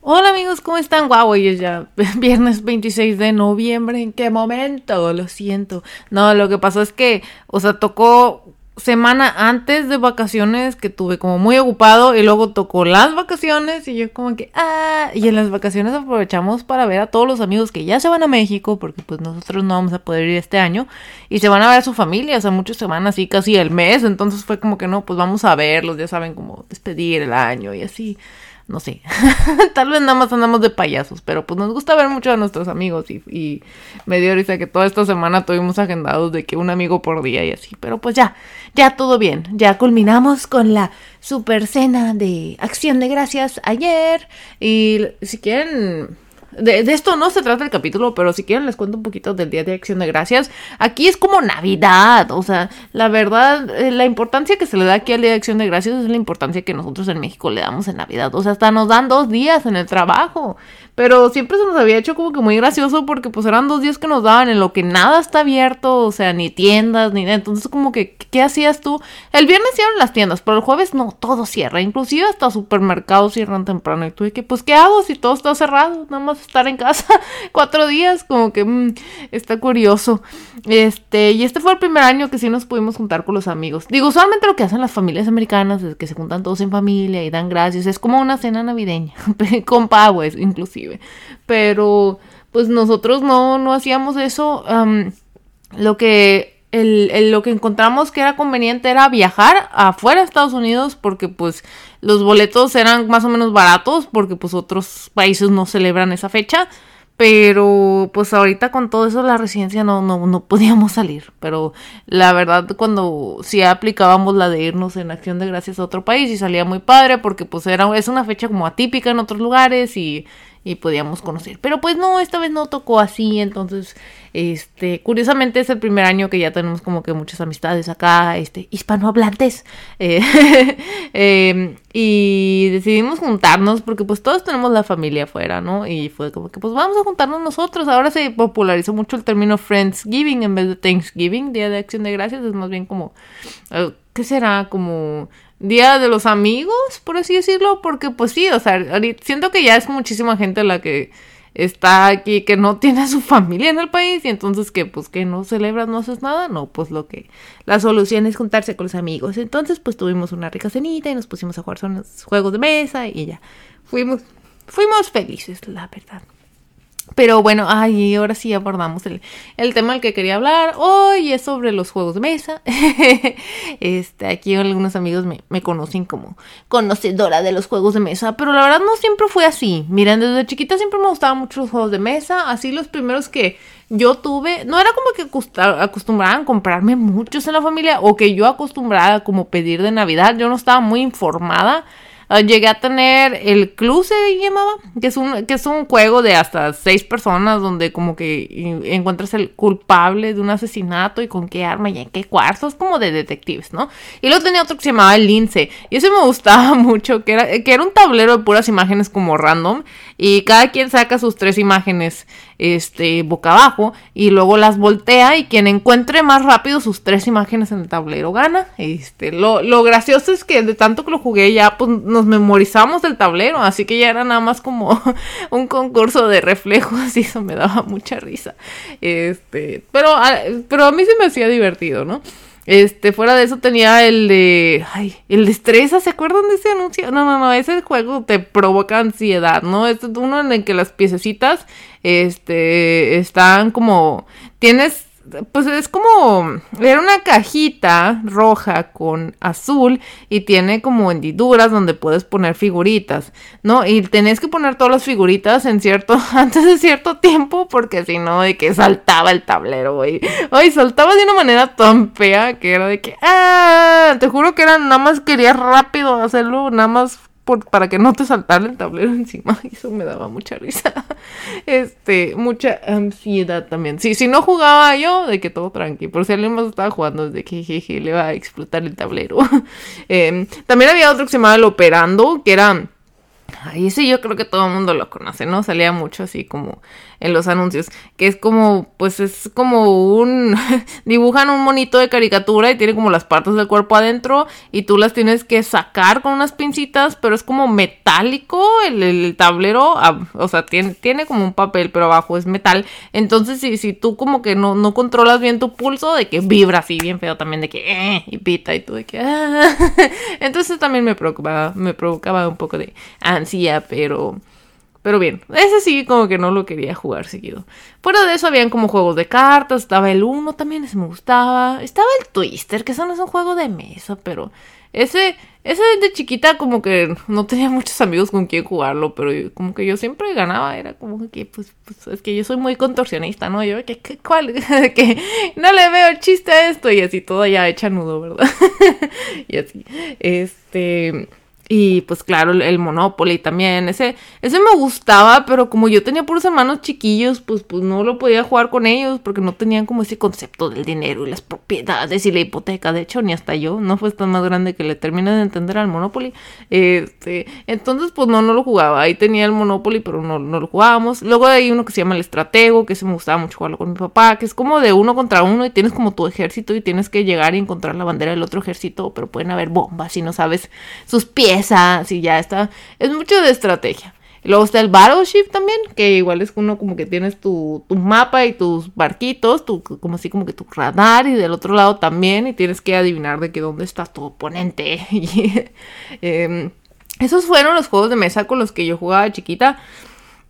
Hola amigos, ¿cómo están? Guau, hoy es ya viernes 26 de noviembre. ¿En qué momento? Lo siento. No, lo que pasó es que, o sea, tocó semana antes de vacaciones que tuve como muy ocupado y luego tocó las vacaciones y yo como que, ah, y en las vacaciones aprovechamos para ver a todos los amigos que ya se van a México porque pues nosotros no vamos a poder ir este año y se van a ver a su familia, o sea, muchos se van así casi el mes, entonces fue como que no, pues vamos a verlos, ya saben cómo despedir el año y así no sé, tal vez nada más andamos de payasos, pero pues nos gusta ver mucho a nuestros amigos y, me dio risa que toda esta semana tuvimos agendados de que un amigo por día y así, pero pues ya, ya todo bien, ya culminamos con la super cena de acción de gracias ayer. Y si quieren de, esto no se trata el capítulo, pero si quieren les cuento un poquito del Día de Acción de Gracias. Aquí es como Navidad, o sea, la verdad, eh, la importancia que se le da aquí al Día de Acción de Gracias es la importancia que nosotros en México le damos en Navidad. O sea, hasta nos dan dos días en el trabajo. Pero siempre se nos había hecho como que muy gracioso porque pues eran dos días que nos daban en lo que nada está abierto, o sea, ni tiendas, ni nada. Entonces como que, ¿qué hacías tú? El viernes cierran las tiendas, pero el jueves no, todo cierra. Inclusive hasta supermercados cierran temprano. Y tú de que, pues, ¿qué hago si todo está cerrado? Nada más estar en casa cuatro días, como que mm, está curioso. Este, y este fue el primer año que sí nos pudimos juntar con los amigos. Digo, usualmente lo que hacen las familias americanas es que se juntan todos en familia y dan gracias. Es como una cena navideña, con pavos inclusive. Pero pues nosotros no, no hacíamos eso. lo que lo que encontramos que era conveniente era viajar afuera de Estados Unidos porque pues los boletos eran más o menos baratos porque pues otros países no celebran esa fecha. Pero pues ahorita con todo eso la residencia no, no, no podíamos salir. Pero la verdad cuando sí aplicábamos la de irnos en acción de gracias a otro país y salía muy padre porque pues era, es una fecha como atípica en otros lugares y y podíamos conocer. Pero pues no, esta vez no tocó así, entonces, este, curiosamente es el primer año que ya tenemos como que muchas amistades acá, este, hispanohablantes. Eh, em, y decidimos juntarnos porque pues todos tenemos la familia afuera, ¿no? Y fue como que pues vamos a juntarnos nosotros. Ahora se popularizó mucho el término Friendsgiving en vez de Thanksgiving, Día de Acción de Gracias, es más bien como, eh, ¿qué será? Como Día de los amigos, por así decirlo, porque pues sí, o sea, siento que ya es muchísima gente la que está aquí que no tiene a su familia en el país y entonces que pues que no celebras, no haces nada, no, pues lo que la solución es juntarse con los amigos. Entonces pues tuvimos una rica cenita y nos pusimos a jugar son los juegos de mesa y ya fuimos fuimos felices, la verdad. Pero bueno, ay, ahora sí abordamos el, el tema del que quería hablar. Hoy es sobre los juegos de mesa. este, aquí algunos amigos me, me, conocen como conocedora de los juegos de mesa, pero la verdad no siempre fue así. Miren, desde chiquita siempre me gustaban mucho los juegos de mesa. Así los primeros que yo tuve, no era como que acostumbraban comprarme muchos en la familia o que yo acostumbraba como pedir de Navidad. Yo no estaba muy informada Ah, llegué a tener el club se llamaba, que es un que es un juego de hasta seis personas donde como que encuentras el culpable de un asesinato y con qué arma y en qué cuarto, es como de detectives, ¿no? Y luego tenía otro que se llamaba el lince y ese me gustaba mucho, que era que era un tablero de puras imágenes como random y cada quien saca sus tres imágenes este boca abajo y luego las voltea y quien encuentre más rápido sus tres imágenes en el tablero gana. Este, lo, lo gracioso es que de tanto que lo jugué ya pues nos memorizamos del tablero, así que ya era nada más como un concurso de reflejos y eso me daba mucha risa. Este, pero, ah, pero a mí se me hacía divertido, ¿no? Este, fuera de eso tenía el de. Ay, el de estresa, ¿se acuerdan de ese anuncio? No, no, no, ese juego te provoca ansiedad, ¿no? Este es uno en el que las piececitas, este, están como. Tienes pues es como, era una cajita roja con azul y tiene como hendiduras donde puedes poner figuritas, ¿no? Y tenés que poner todas las figuritas en cierto, antes de cierto tiempo porque si no, de que saltaba el tablero, güey. Ay, saltaba de una manera tan fea que era de que, ah, te juro que era, nada más quería rápido hacerlo, nada más para que no te saltara el tablero encima. Eso me daba mucha risa. Este, mucha ansiedad también. Sí, si no jugaba yo, de que todo tranqui. Por si alguien más estaba jugando, de que jeje, le va a explotar el tablero. Em, también había otro que se llamaba El Operando, que era Ay, ese yo creo que todo el mundo lo conoce, ¿no? Salía mucho así como en los anuncios, que es como, pues es como un, dibujan un monito de caricatura y tiene como las partes del cuerpo adentro y tú las tienes que sacar con unas pincitas, pero es como metálico el, tablero, o sea, tiene, tiene como un papel, pero abajo es metal. Entonces, si, si tú como que no, no controlas bien tu pulso, de que vibra así bien feo también, de que, eh, y pita y tú de que, ah. Entonces también me preocupaba, me provocaba un poco de pero... Pero bien, ese sí como que no lo quería jugar seguido. Fuera de eso habían como juegos de cartas, estaba el Uno también, me gustaba. Estaba el Twister, que eso no es un juego de mesa, pero ese, ese de chiquita como que no tenía muchos amigos con quien jugarlo, pero como que yo siempre ganaba, era como que pues, pues es que yo soy muy contorsionista, ¿no? Yo que, que cuál, que no le veo el chiste a esto y así todo ya hecha nudo, ¿verdad? y así, este... Y pues claro, el Monopoly también. Ese, ese me gustaba, pero como yo tenía puros hermanos chiquillos, pues, pues no lo podía jugar con ellos porque no tenían como ese concepto del dinero y las propiedades y la hipoteca. De hecho, ni hasta yo, no fue tan más grande que le terminé de entender al Monopoly. Este, entonces, pues no, no lo jugaba. Ahí tenía el Monopoly, pero no, no lo jugábamos. Luego hay uno que se llama el Estratego, que se me gustaba mucho jugarlo con mi papá, que es como de uno contra uno y tienes como tu ejército y tienes que llegar y encontrar la bandera del otro ejército, pero pueden haber bombas y no sabes sus pies ya está. Es mucho de estrategia. Luego está el Battleship también, que igual es uno como que tienes tu, mapa y tus barquitos, tu, como así como que tu radar y del otro lado también y tienes que adivinar de que dónde está tu oponente. Em, esos fueron los juegos de mesa con los que yo jugaba chiquita.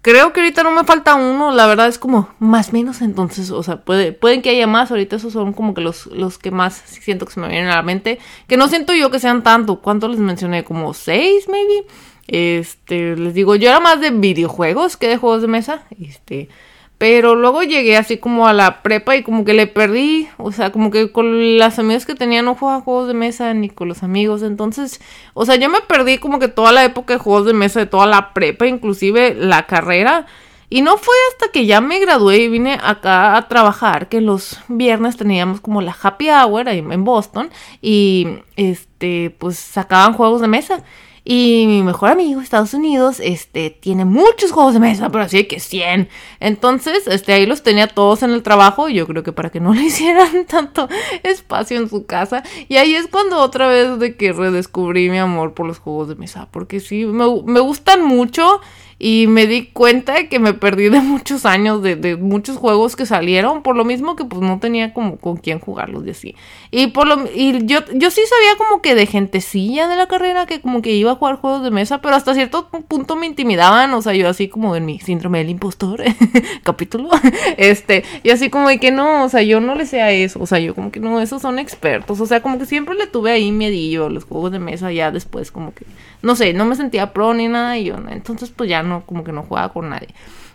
Creo que ahorita no me falta uno, la verdad es como más menos entonces, o sea, puede, pueden que haya más, ahorita esos son como que los, los que más siento que se me vienen a la mente, que no siento yo que sean tanto, ¿cuánto les mencioné? Como seis, maybe. Este, les digo, yo era más de videojuegos que de juegos de mesa, este, pero luego llegué así como a la prepa y como que le perdí, o sea, como que con las amigas que tenía no jugaba juegos de mesa ni con los amigos, entonces, o sea, yo me perdí como que toda la época de juegos de mesa, de toda la prepa, inclusive la carrera. Y no fue hasta que ya me gradué y vine acá a trabajar que los viernes teníamos como la happy hour ahí en Boston y este pues sacaban juegos de mesa. Y mi mejor amigo, Estados Unidos, este, tiene muchos juegos de mesa, pero así que 100. Entonces, este, ahí los tenía todos en el trabajo. Yo creo que para que no le hicieran tanto espacio en su casa. Y ahí es cuando otra vez de que redescubrí mi amor por los juegos de mesa. Porque sí, me, me gustan mucho. Y me di cuenta de que me perdí de muchos años, de, de, muchos juegos que salieron, por lo mismo que pues no tenía como con quién jugarlos y así. Y por lo y yo, yo sí sabía como que de gentecilla de la carrera que como que iba a jugar juegos de mesa, pero hasta cierto punto me intimidaban, o sea, yo así como en mi síndrome del impostor capítulo, este, y así como de que no, o sea, yo no le sé a eso, o sea, yo como que no, esos son expertos, o sea, como que siempre le tuve ahí miedillo los juegos de mesa, ya después como que, no sé, no me sentía pro ni nada, y yo, entonces pues ya no, como que no jugaba con nadie.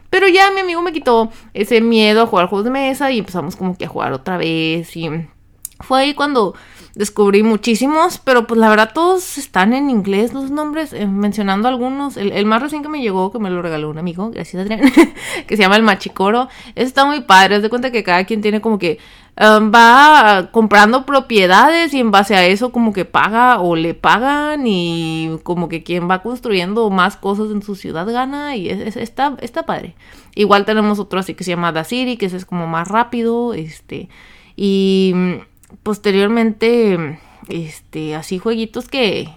Pero ya mi amigo me quitó ese miedo a jugar juegos de mesa y empezamos como que a jugar otra vez y fue ahí cuando descubrí muchísimos, pero pues la verdad todos están en inglés los nombres, eh, mencionando algunos. El, más recién que me llegó, que me lo regaló un amigo, gracias Adrián, que se llama el Machicoro. está muy padre, es de cuenta que cada quien tiene como que um, va comprando propiedades y en base a eso como que paga o le pagan y como que quien va construyendo más cosas en su ciudad gana y está, está padre. Igual tenemos otro así que se llama Da City, que ese es como más rápido, este, y posteriormente, este, así jueguitos que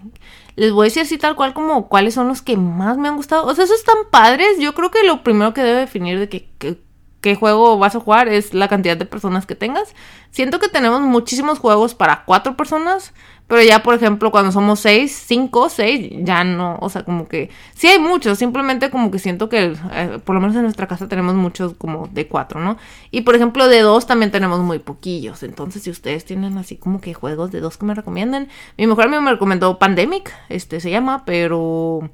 les voy a decir así tal cual como cuáles son los que más me han gustado. O sea, esos están padres. Yo creo que lo primero que debe definir de que, que qué juego vas a jugar es la cantidad de personas que tengas. Siento que tenemos muchísimos juegos para cuatro personas, pero ya por ejemplo cuando somos seis, cinco, seis, ya no, o sea, como que sí hay muchos, simplemente como que siento que eh, por lo menos en nuestra casa tenemos muchos como de cuatro, ¿no? Y por ejemplo de dos también tenemos muy poquillos, entonces si ustedes tienen así como que juegos de dos que me recomienden, mi mejor amigo me recomendó Pandemic, este se llama, pero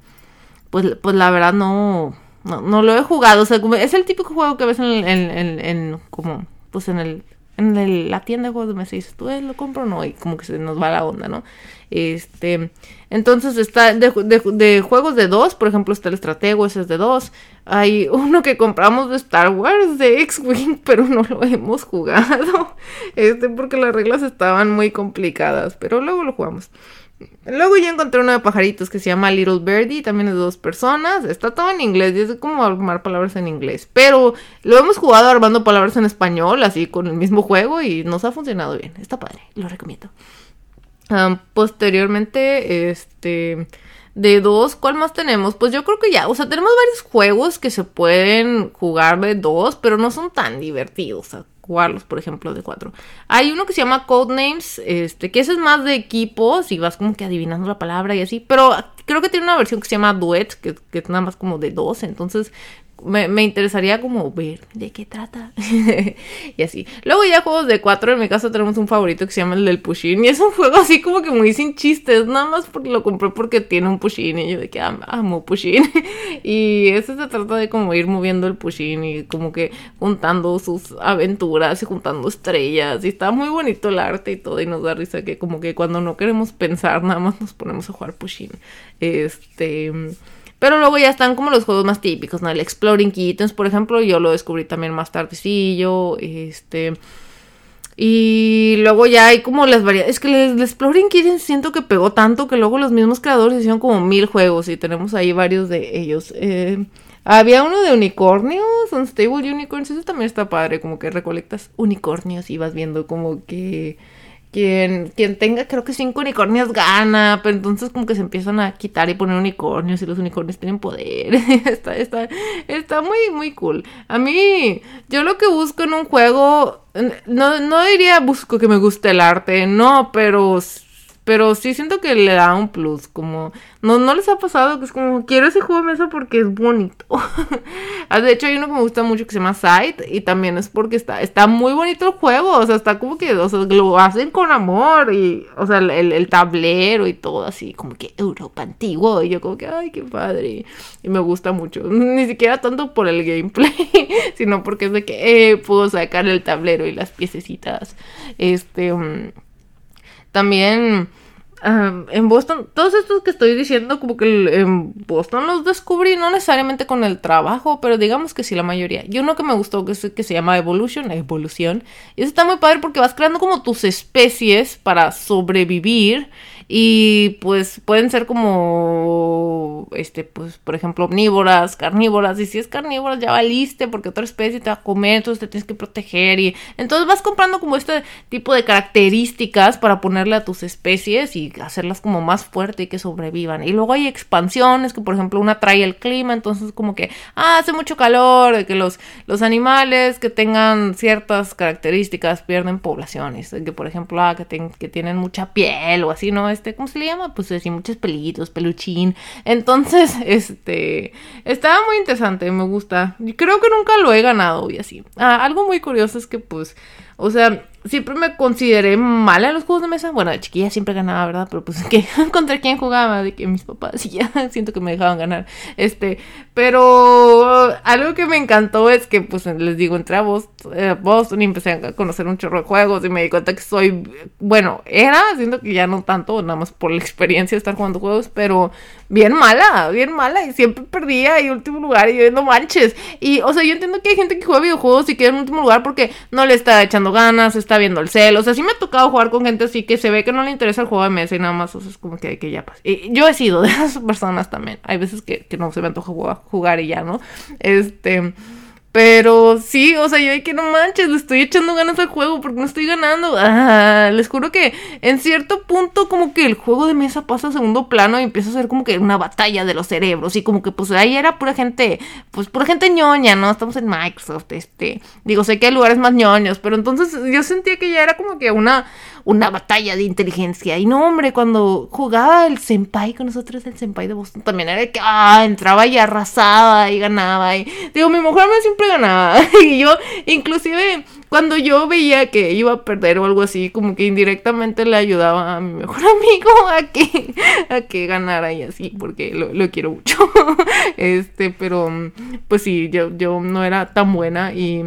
pues, pues la verdad no no, no lo he jugado. O sea, es el típico juego que ves en, en, en, como, pues en el, en la tienda de juegos de mesa y dices, tú eh, lo compro o no, y como que se nos va la onda, ¿no? Este, entonces está de, de, juegos de dos, por ejemplo, está el estratego, ese es de dos. Hay uno que compramos de Star Wars, de X-Wing, pero no lo hemos jugado, este, porque las reglas estaban muy complicadas, pero luego lo jugamos. Luego ya encontré uno de pajaritos que se llama Little Birdie, también es de dos personas. Está todo en inglés, es como armar palabras en inglés. Pero lo hemos jugado armando palabras en español, así con el mismo juego, y nos ha funcionado bien. Está padre, lo recomiendo. posteriormente, este. De dos, ¿cuál más tenemos? Pues yo creo que ya, o sea, tenemos varios juegos que se pueden jugar de dos, pero no son tan divertidos jugarlos, por ejemplo, de cuatro. Hay uno que se llama Codenames, este, que ese es más de equipos y vas como que adivinando la palabra y así, pero creo que tiene una versión que se llama Duet, que, que es nada más como de dos, entonces me, interesaría como ver de qué trata. y así. Luego ya juegos de cuatro. En mi caso tenemos un favorito que se llama el del Pushin. Y es un juego así como que muy sin chistes. Nada más porque lo compré porque tiene un Pushin. Y yo de que amo Pushin. y eso se trata de como ir moviendo el Pushin y como que juntando sus aventuras y juntando estrellas. Y está muy bonito el arte y todo. Y nos da risa que como que cuando no queremos pensar nada más nos ponemos a jugar Pushin. Este... Pero luego ya están como los juegos más típicos, ¿no? El Exploring Kittens, por ejemplo, yo lo descubrí también más tardecillo, este... Y luego ya hay como las variedades. Es que el, Exploring Kittens siento que pegó tanto que luego los mismos creadores hicieron como mil juegos y tenemos ahí varios de ellos. Eh, había uno de unicornios, Unstable Unicorns, eso también está padre, como que recolectas unicornios y vas viendo como que quien, quien tenga creo que cinco unicornios gana, pero entonces como que se empiezan a quitar y poner unicornios y los unicornios tienen poder. está, está, está muy, muy cool. A mí, yo lo que busco en un juego, no, no diría busco que me guste el arte, no, pero pero sí siento que le da un plus, como... No, no les ha pasado que es como, quiero ese juego de mesa porque es bonito. Ah, de hecho, hay uno que me gusta mucho que se llama Sight y también es porque está, está muy bonito el juego, o sea, está como que, o sea, lo hacen con amor y, o sea, el, el tablero y todo así, como que Europa antiguo y yo como que, ay, qué padre. Y me gusta mucho, ni siquiera tanto por el gameplay, sino porque es de que eh, puedo sacar el tablero y las piececitas. Este... Mm, también en Boston, todos estos que estoy diciendo, como que en Boston los descubrí, no necesariamente con el trabajo, pero digamos que sí, la mayoría. Y uno que me gustó, que, es, que se llama Evolution, Evolución. Y eso está muy padre porque vas creando como tus especies para sobrevivir y pues pueden ser como, este, pues, por ejemplo, omnívoras, carnívoras. Y si es carnívora, ya valiste porque otra especie te va a comer, entonces te tienes que proteger. Y entonces vas comprando como este tipo de características para ponerle a tus especies y hacerlas como más fuerte y que sobrevivan. Y luego hay expansiones, que por ejemplo una trae el clima, entonces como que, ah, hace mucho calor, de que los, los animales que tengan ciertas características pierden poblaciones. Que por ejemplo, ah, que, que tienen mucha piel o así, ¿no? Este, ¿cómo se le llama? Pues así, muchos pelitos, peluchín. Entonces, este, estaba muy interesante, me gusta. Creo que nunca lo he ganado y así. Ah, algo muy curioso es que, pues, o sea, siempre me consideré mala en los juegos de mesa. Bueno, de chiquilla siempre ganaba, ¿verdad? Pero pues que contra quién jugaba, de que mis papás y ya siento que me dejaban ganar. Este, pero algo que me encantó es que, pues les digo, entré a eh, Boston, y empecé a conocer un chorro de juegos y me di cuenta que soy, bueno, era, siento que ya no tanto, nada más por la experiencia de estar jugando juegos, pero bien mala, bien mala y siempre perdía y último lugar y yo no manches. Y, o sea, yo entiendo que hay gente que juega videojuegos y queda en último lugar porque no le está echando ganas, está viendo el cel. O sea, sí me ha tocado jugar con gente así que se ve que no le interesa el juego de mesa y nada más. O sea, es como que, que ya pasa. Y yo he sido de esas personas también. Hay veces que, que no se me antoja jugar y ya, ¿no? Este. Pero sí, o sea, yo hay que no manches, le estoy echando ganas al juego porque no estoy ganando. Ah, les juro que en cierto punto como que el juego de mesa pasa a segundo plano y empieza a ser como que una batalla de los cerebros y como que pues ahí era pura gente, pues pura gente ñoña, ¿no? Estamos en Microsoft, este, digo, sé que hay lugares más ñoños, pero entonces yo sentía que ya era como que una una batalla de inteligencia. Y no, hombre, cuando jugaba el senpai con nosotros, el senpai de Boston, también era que, ah, entraba y arrasaba y ganaba. Y digo, mi mejor amigo siempre ganaba. y yo, inclusive, cuando yo veía que iba a perder o algo así, como que indirectamente le ayudaba a mi mejor amigo a que, a que ganara y así, porque lo, lo quiero mucho. este, pero, pues sí, yo, yo no era tan buena y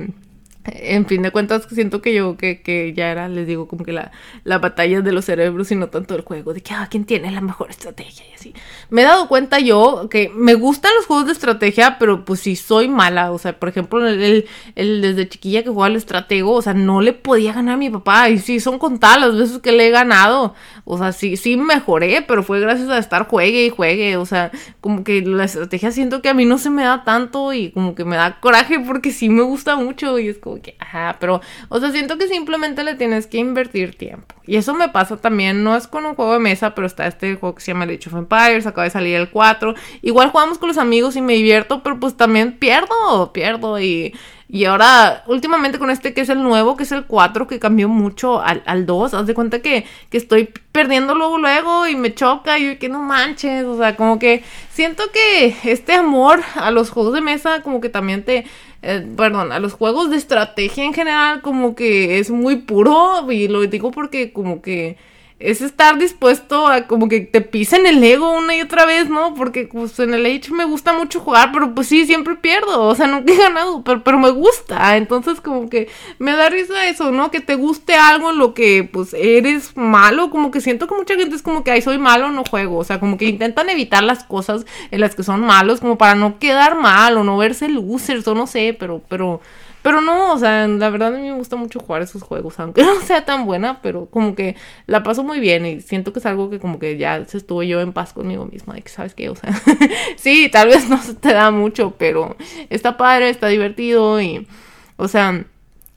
en fin de cuentas, siento que yo, que, que ya era, les digo, como que la, la batalla de los cerebros y no tanto el juego, de que, ah, ¿quién tiene la mejor estrategia? Y así. Me he dado cuenta yo que me gustan los juegos de estrategia, pero pues sí soy mala. O sea, por ejemplo, el, el, desde chiquilla que jugaba al estratego, o sea, no le podía ganar a mi papá. Y sí, son contadas las veces que le he ganado. O sea, sí, sí mejoré, pero fue gracias a estar juegue y juegue. O sea, como que la estrategia siento que a mí no se me da tanto y como que me da coraje porque sí me gusta mucho y es como que, ajá, pero, o sea, siento que simplemente le tienes que invertir tiempo. Y eso me pasa también, no es con un juego de mesa, pero está este juego que se llama Age of Empires, acaba de salir el 4. Igual jugamos con los amigos y me divierto, pero pues también pierdo, pierdo y... Y ahora, últimamente con este que es el nuevo, que es el 4, que cambió mucho al, al 2, haz de cuenta que, que estoy perdiendo luego, luego y me choca y que no manches, o sea, como que siento que este amor a los juegos de mesa como que también te, eh, perdón, a los juegos de estrategia en general como que es muy puro y lo digo porque como que es estar dispuesto a como que te pisen el ego una y otra vez, ¿no? Porque pues en el Age me gusta mucho jugar, pero pues sí, siempre pierdo, o sea, nunca he ganado, pero, pero me gusta, entonces como que me da risa eso, ¿no? Que te guste algo en lo que pues eres malo, como que siento que mucha gente es como que, ay, soy malo, no juego, o sea, como que intentan evitar las cosas en las que son malos, como para no quedar mal o no verse losers o no sé, pero, pero... Pero no, o sea, la verdad a mí me gusta mucho jugar esos juegos, aunque no sea tan buena, pero como que la paso muy bien y siento que es algo que como que ya se estuvo yo en paz conmigo misma, de que sabes qué, o sea, sí, tal vez no se te da mucho, pero está padre, está divertido y, o sea,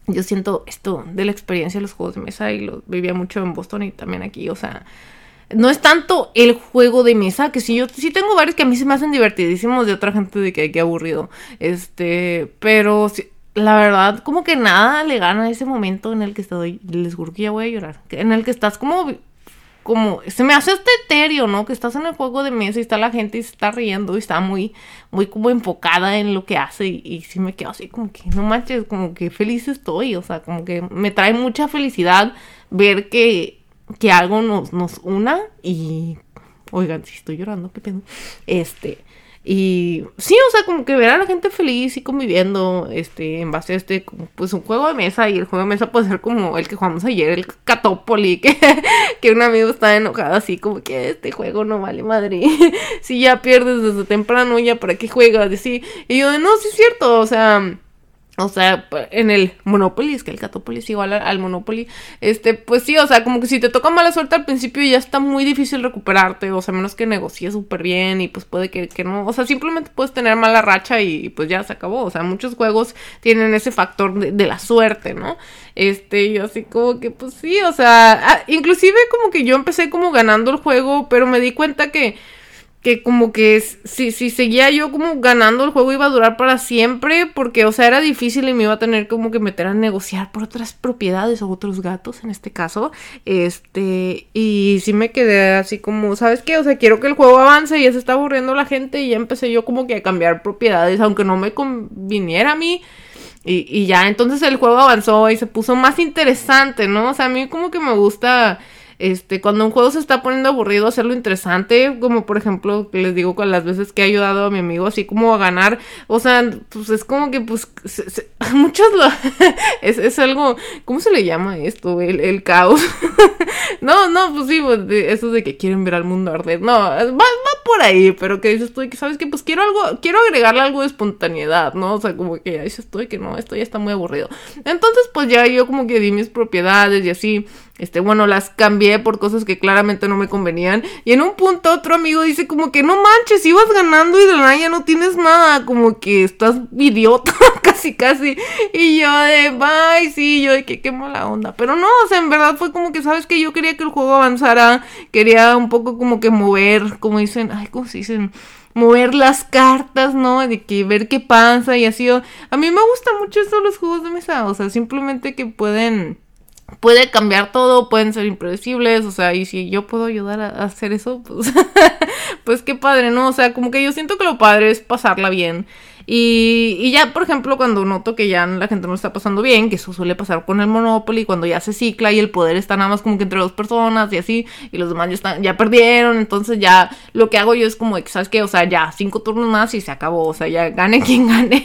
yo siento esto de la experiencia de los juegos de mesa y lo vivía mucho en Boston y también aquí, o sea, no es tanto el juego de mesa, que sí, yo sí tengo varios que a mí se me hacen divertidísimos de otra gente de que qué aburrido. Este, pero la verdad, como que nada le gana ese momento en el que estoy, les juro que ya voy a llorar, en el que estás como, como, se me hace este etéreo, ¿no? Que estás en el juego de mesa y está la gente y se está riendo y está muy, muy como enfocada en lo que hace y, y sí me quedo así como que, no manches, como que feliz estoy, o sea, como que me trae mucha felicidad ver que, que algo nos, nos una y, oigan, si estoy llorando, qué pedo, este y sí, o sea, como que ver a la gente feliz y conviviendo, este, en base a este, pues un juego de mesa, y el juego de mesa puede ser como el que jugamos ayer, el Catópoli, que, que un amigo estaba enojado así, como que este juego no vale madre. si ya pierdes desde temprano, ya para qué juegas, y así. Y yo, no, sí es cierto, o sea o sea, en el Monopoly, es que el Catopoly es igual al, Monopoly. Este, pues sí, o sea, como que si te toca mala suerte al principio ya está muy difícil recuperarte. O sea, menos que negocies súper bien y pues puede que, que, no. O sea, simplemente puedes tener mala racha y, pues ya se acabó. O sea, muchos juegos tienen ese factor de, la suerte, ¿no? Este, yo así como que, pues sí, o sea, ah, inclusive como que yo empecé como ganando el juego, pero me di cuenta que que como que si, si seguía yo como ganando el juego iba a durar para siempre porque o sea era difícil y me iba a tener como que meter a negociar por otras propiedades o otros gatos en este caso. Este y sí me quedé así como sabes qué o sea quiero que el juego avance y ya se está aburriendo la gente y ya empecé yo como que a cambiar propiedades aunque no me conviniera a mí. Y, y ya entonces el juego avanzó y se puso más interesante no o sea a mí como que me gusta este, cuando un juego se está poniendo aburrido, hacerlo interesante, como por ejemplo, les digo con las veces que he ayudado a mi amigo así como a ganar, o sea, pues es como que pues muchos lo es, es, algo, ¿cómo se le llama esto? El, el caos. no, no, pues sí, pues, eso de que quieren ver al mundo arder. No, va, va por ahí, pero que dices tú, que sabes que pues quiero algo, quiero agregarle algo de espontaneidad, ¿no? O sea, como que dices tú que no, esto ya está muy aburrido. Entonces, pues ya yo como que di mis propiedades y así. Este, bueno, las cambié por cosas que claramente no me convenían. Y en un punto otro amigo dice como que no manches, ibas ganando y de la ya no tienes nada. Como que estás idiota, casi, casi. Y yo de, bye, sí, yo de que qué mala onda. Pero no, o sea, en verdad fue como que, ¿sabes que Yo quería que el juego avanzara. Quería un poco como que mover, como dicen, ay, ¿cómo se dicen? mover las cartas, ¿no? De que ver qué pasa y así. A mí me gustan mucho eso los juegos de mesa, o sea, simplemente que pueden puede cambiar todo, pueden ser impredecibles, o sea, y si yo puedo ayudar a, hacer eso, pues, pues qué padre, ¿no? O sea, como que yo siento que lo padre es pasarla bien. Y, y, ya, por ejemplo, cuando noto que ya la gente no está pasando bien, que eso suele pasar con el Monopoly, cuando ya se cicla y el poder está nada más como que entre dos personas y así, y los demás ya, están, ya perdieron, entonces ya lo que hago yo es como, ¿sabes qué? O sea, ya cinco turnos más y se acabó, o sea, ya gane quien gane.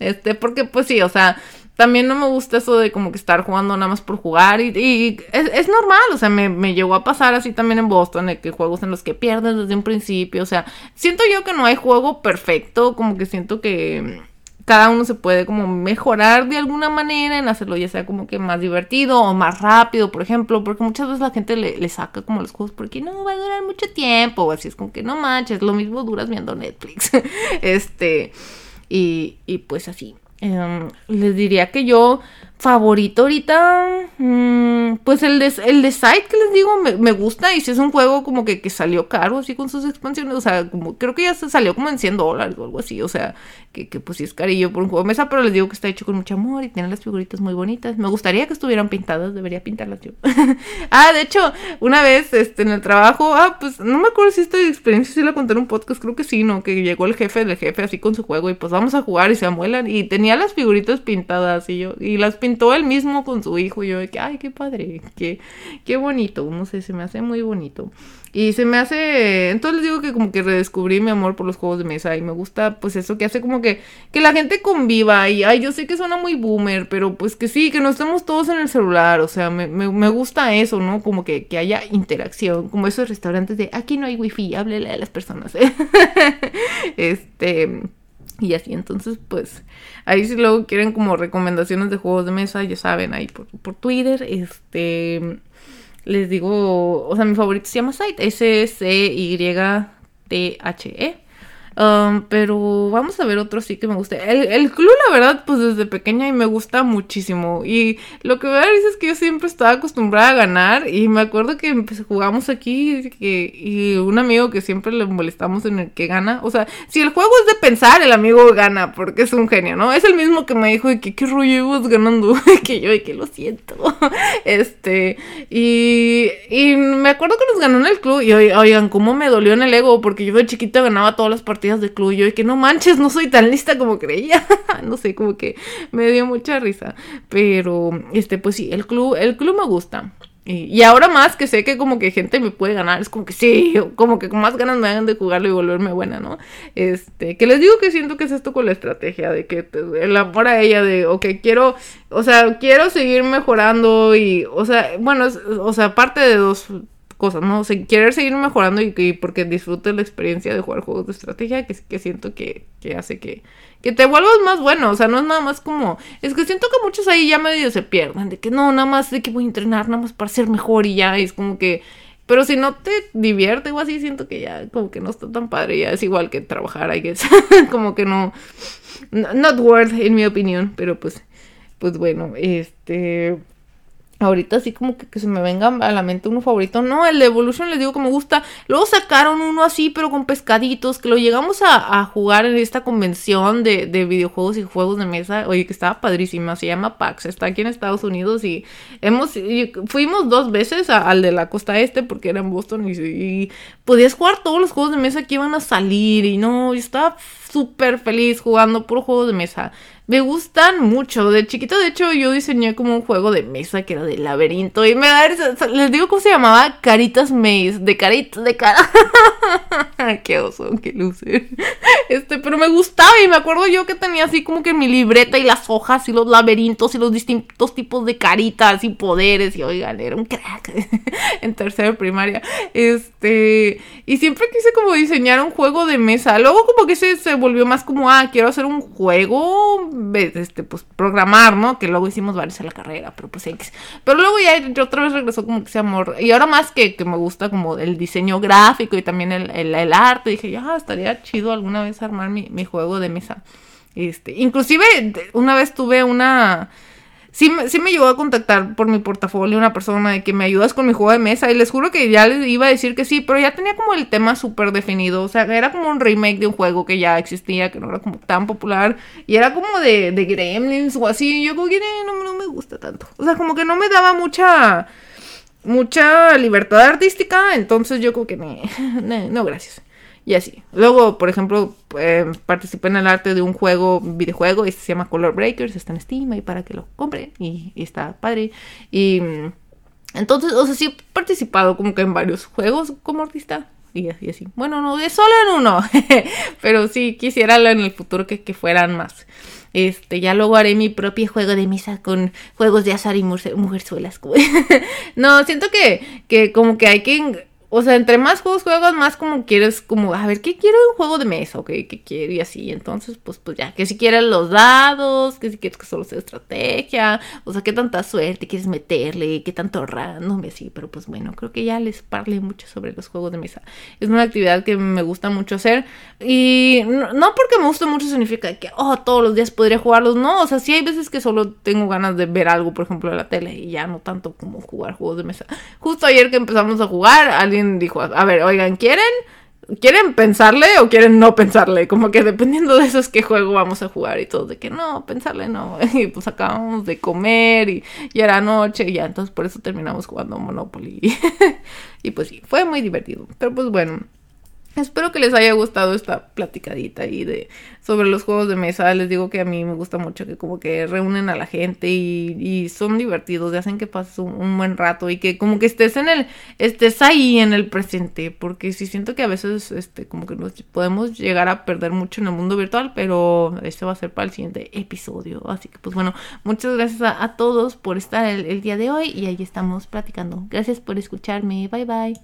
este, porque pues sí, o sea, también no me gusta eso de como que estar jugando nada más por jugar y, es, normal, o sea, me, me, llegó a pasar así también en Boston, de que juegos en los que pierdes desde un principio, o sea, siento yo que no hay juego perfecto, como que siento que cada uno se puede como mejorar de alguna manera en hacerlo ya sea como que más divertido o más rápido, por ejemplo, porque muchas veces la gente le, le saca como los juegos porque no va a durar mucho tiempo, o así es como que no manches, lo mismo duras viendo Netflix, este, y, y pues así. Em, les diría que yo favorito ahorita, mm, pues el de, el de que les digo, me, gusta y si es un juego como que, que, salió caro así con sus expansiones, o sea, como creo que ya salió como en 100 dólares o algo así, o sea, que, que pues sí es carillo por un juego de mesa, pero les digo que está hecho con mucho amor y tiene las figuritas muy bonitas. Me gustaría que estuvieran pintadas, debería pintarlas yo. ah, de hecho, una vez este, en el trabajo, ah, pues no me acuerdo si esta experiencia la conté en un podcast, creo que sí, ¿no? Que llegó el jefe del jefe así con su juego y pues vamos a jugar y se amuelan y tenía las figuritas pintadas y yo, y las pintó él mismo con su hijo y yo de que, ay, qué padre, qué, qué bonito, no sé, se me hace muy bonito. Y se me hace, entonces les digo que como que redescubrí mi amor por los juegos de mesa y me gusta pues eso que hace como que, que la gente conviva y, ay, yo sé que suena muy boomer, pero pues que sí, que no estemos todos en el celular, o sea, me, me, gusta eso, ¿no? Como que, que, haya interacción, como esos restaurantes de, aquí no hay wifi, háblele a las personas, este... Y así, entonces, pues, ahí si luego quieren como recomendaciones de juegos de mesa, ya saben, ahí por, por Twitter, este, les digo, o sea, mi favorito se llama Site, S-C-Y-T-H-E. Um, pero vamos a ver otro sí que me guste. El, el, club, la verdad, pues desde pequeña y me gusta muchísimo. Y lo que voy a decir es que yo siempre estaba acostumbrada a ganar. Y me acuerdo que pues, jugamos aquí que, y un amigo que siempre le molestamos en el que gana. O sea, si el juego es de pensar, el amigo gana porque es un genio, ¿no? Es el mismo que me dijo de que qué rollo ibas ganando. que yo, y que lo siento. este, y, y me acuerdo que nos ganó en el club. Y oigan, cómo me dolió en el ego porque yo de chiquita ganaba todas las partidas de club y que no manches, no soy tan lista como creía. no sé, como que me dio mucha risa. Pero, este, pues sí, el club, el club me gusta. Y, ahora más que sé que como que gente me puede ganar, es como que sí, como que con más ganas me hagan de jugarlo y volverme buena, ¿no? Este, que les digo que siento que es esto con la estrategia, de que el amor a ella, de, ok, quiero, o sea, quiero seguir mejorando y, o sea, bueno, o sea, aparte de dos cosas, ¿no? O sea, seguir mejorando y, porque disfrutes la experiencia de jugar juegos de estrategia que, que siento que, que hace que, que te vuelvas más bueno, o sea, no es nada más como, es que siento que muchos ahí ya medio se pierden, de que no, nada más de que voy a entrenar, nada más para ser mejor y ya, es como que, pero si no te divierte o así, siento que ya como que no está tan padre, ya es igual que trabajar, I guess, como que no, not worth, en mi opinión, pero pues, pues bueno, este Ahorita así como que, se me venga a la mente uno favorito. No, el de Evolution les digo que me gusta. Luego sacaron uno así, pero con pescaditos, que lo llegamos a, jugar en esta convención de, videojuegos y juegos de mesa. Oye, que estaba padrísima. Se llama PAX. Está aquí en Estados Unidos y hemos... fuimos dos veces al de la costa este porque era en Boston y, y, podías jugar todos los juegos de mesa que iban a salir. Y no, yo estaba súper feliz jugando puro juego de mesa. Me gustan mucho. De chiquito, de hecho, yo diseñé como un juego de mesa que era de laberinto. Y me da. Les digo cómo se llamaba Caritas Maze. De caritas, de cara. qué oso, qué luce. Este, pero me gustaba y me acuerdo yo que tenía así como que mi libreta y las hojas y los laberintos y los distintos tipos de caritas y poderes. Y oigan, era un crack en tercera primaria. Este. Y siempre quise como diseñar un juego de mesa. Luego, como que se, se volvió más como, ah, quiero hacer un juego este, pues, programar, ¿no? Que luego hicimos varios en la carrera, pero pues X. Pero luego ya otra vez regresó como que ese amor. Y ahora más que, que me gusta como el diseño gráfico y también el, el, arte, dije, ya, estaría chido alguna vez armar mi, mi juego de mesa. Este, inclusive una vez tuve una sí, sí me llegó a contactar por mi portafolio una persona de que me ayudas con mi juego de mesa y les juro que ya les iba a decir que sí, pero ya tenía como el tema súper definido, o sea, era como un remake de un juego que ya existía, que no era como tan popular. Y era como de, de Gremlins o así, y yo como que no, no me gusta tanto, o sea, como que no me daba mucha mucha libertad artística, entonces yo como que no, no gracias y así. Luego, por ejemplo, eh, participé en el arte de un juego, videojuego, este se llama Color Breakers, está en Steam y para que lo compren y, está padre. Y mm, entonces, o sea, sí he participado como que en varios juegos como artista. Y, así. Bueno, no, de solo en uno, pero sí quisiera en el futuro que, que fueran más. Este, ya luego haré mi propio juego de mesa con juegos de azar y mujerzuelas. no, siento que, que como que hay que o sea, entre más juegos juegas, más como quieres, como, a ver, ¿qué quiero un juego de mesa? ¿Ok? ¿Qué quiero? Y así. Entonces, pues, pues ya, que si quieres los dados, que si quieres que solo sea estrategia, o sea, qué tanta suerte quieres meterle, qué tanto random y así. Pero pues bueno, creo que ya les parle mucho sobre los juegos de mesa. Es una actividad que me gusta mucho hacer. Y no, porque me guste mucho significa que, oh, todos los días podría jugarlos. No, o sea, sí hay veces que solo tengo ganas de ver algo, por ejemplo, en la tele y ya no tanto como jugar juegos de mesa. Justo ayer que empezamos a jugar, alguien dijo, a ver, oigan, ¿quieren? ¿Quieren pensarle o quieren no pensarle? Como que dependiendo de eso es qué juego vamos a jugar y todo, de que no, pensarle no. Y pues acabamos de comer y, y era noche y ya, entonces por eso terminamos jugando Monopoly. y pues sí, fue muy divertido. Pero pues bueno, Espero que les haya gustado esta platicadita ahí de sobre los juegos de mesa. Les digo que a mí me gusta mucho que como que reúnen a la gente y, son divertidos y hacen que pases un, buen rato y que como que estés en el estés ahí en el presente, porque sí siento que a veces este como que nos podemos llegar a perder mucho en el mundo virtual, pero este va a ser para el siguiente episodio. Así que pues bueno, muchas gracias a, todos por estar el día de hoy y ahí estamos platicando. Gracias por escucharme. Bye bye.